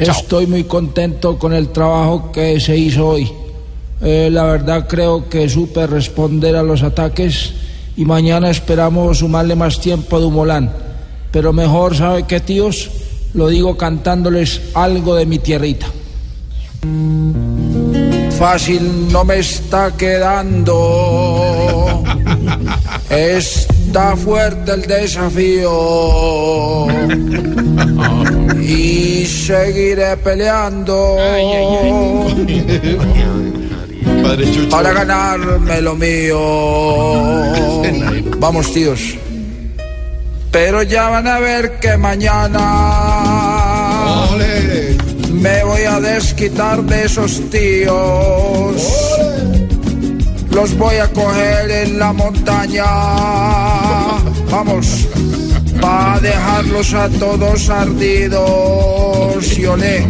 Estoy muy contento con el trabajo que se hizo hoy. Eh, la verdad creo que supe responder a los ataques y mañana esperamos sumarle más tiempo a Dumolán. Pero mejor, ¿sabe qué, tíos? Lo digo cantándoles algo de mi tierrita. Fácil no me está quedando. Está fuerte el desafío. Y seguiré peleando para ganarme lo mío. Vamos, tíos. Pero ya van a ver que mañana desquitar de esos tíos. Los voy a coger en la montaña. Vamos. Va a dejarlos a todos ardidos. Y olé.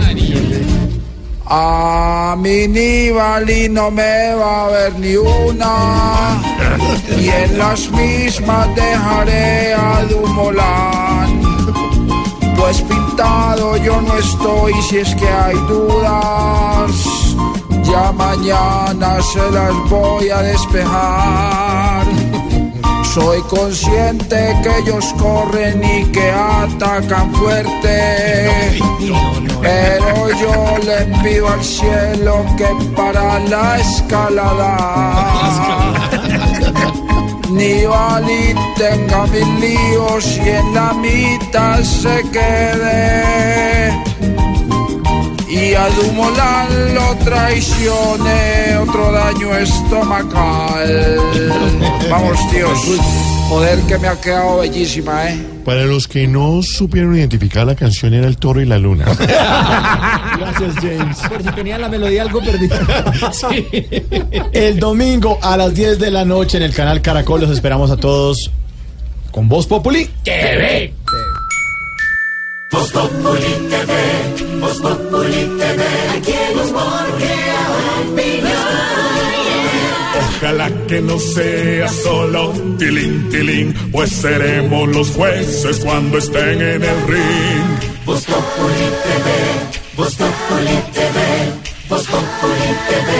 A mi Nibali no me va a ver ni una. Y en las mismas dejaré a Dumolán. Pues no estoy si es que hay dudas. Ya mañana se las voy a despejar. Soy consciente que ellos corren y que atacan fuerte. Pero yo le pido al cielo que para la escalada ni Bali tenga mil líos y en la mitad se quede. Y a Dumolán lo traicione otro daño estomacal. Vamos, tíos. Joder, que me ha quedado bellísima, ¿eh? Para los que no supieron identificar la canción era El Toro y la Luna. Gracias, James. Por si tenía la melodía algo perdida. El domingo a las 10 de la noche en el canal Caracol los esperamos a todos con Voz Populi. Ojalá que no sea solo tilín, tilín, pues seremos los jueces cuando estén en el ring. Voz Populi TV, Voz Populi TV, Voz Populi TV,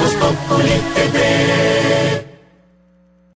Voz Populi TV.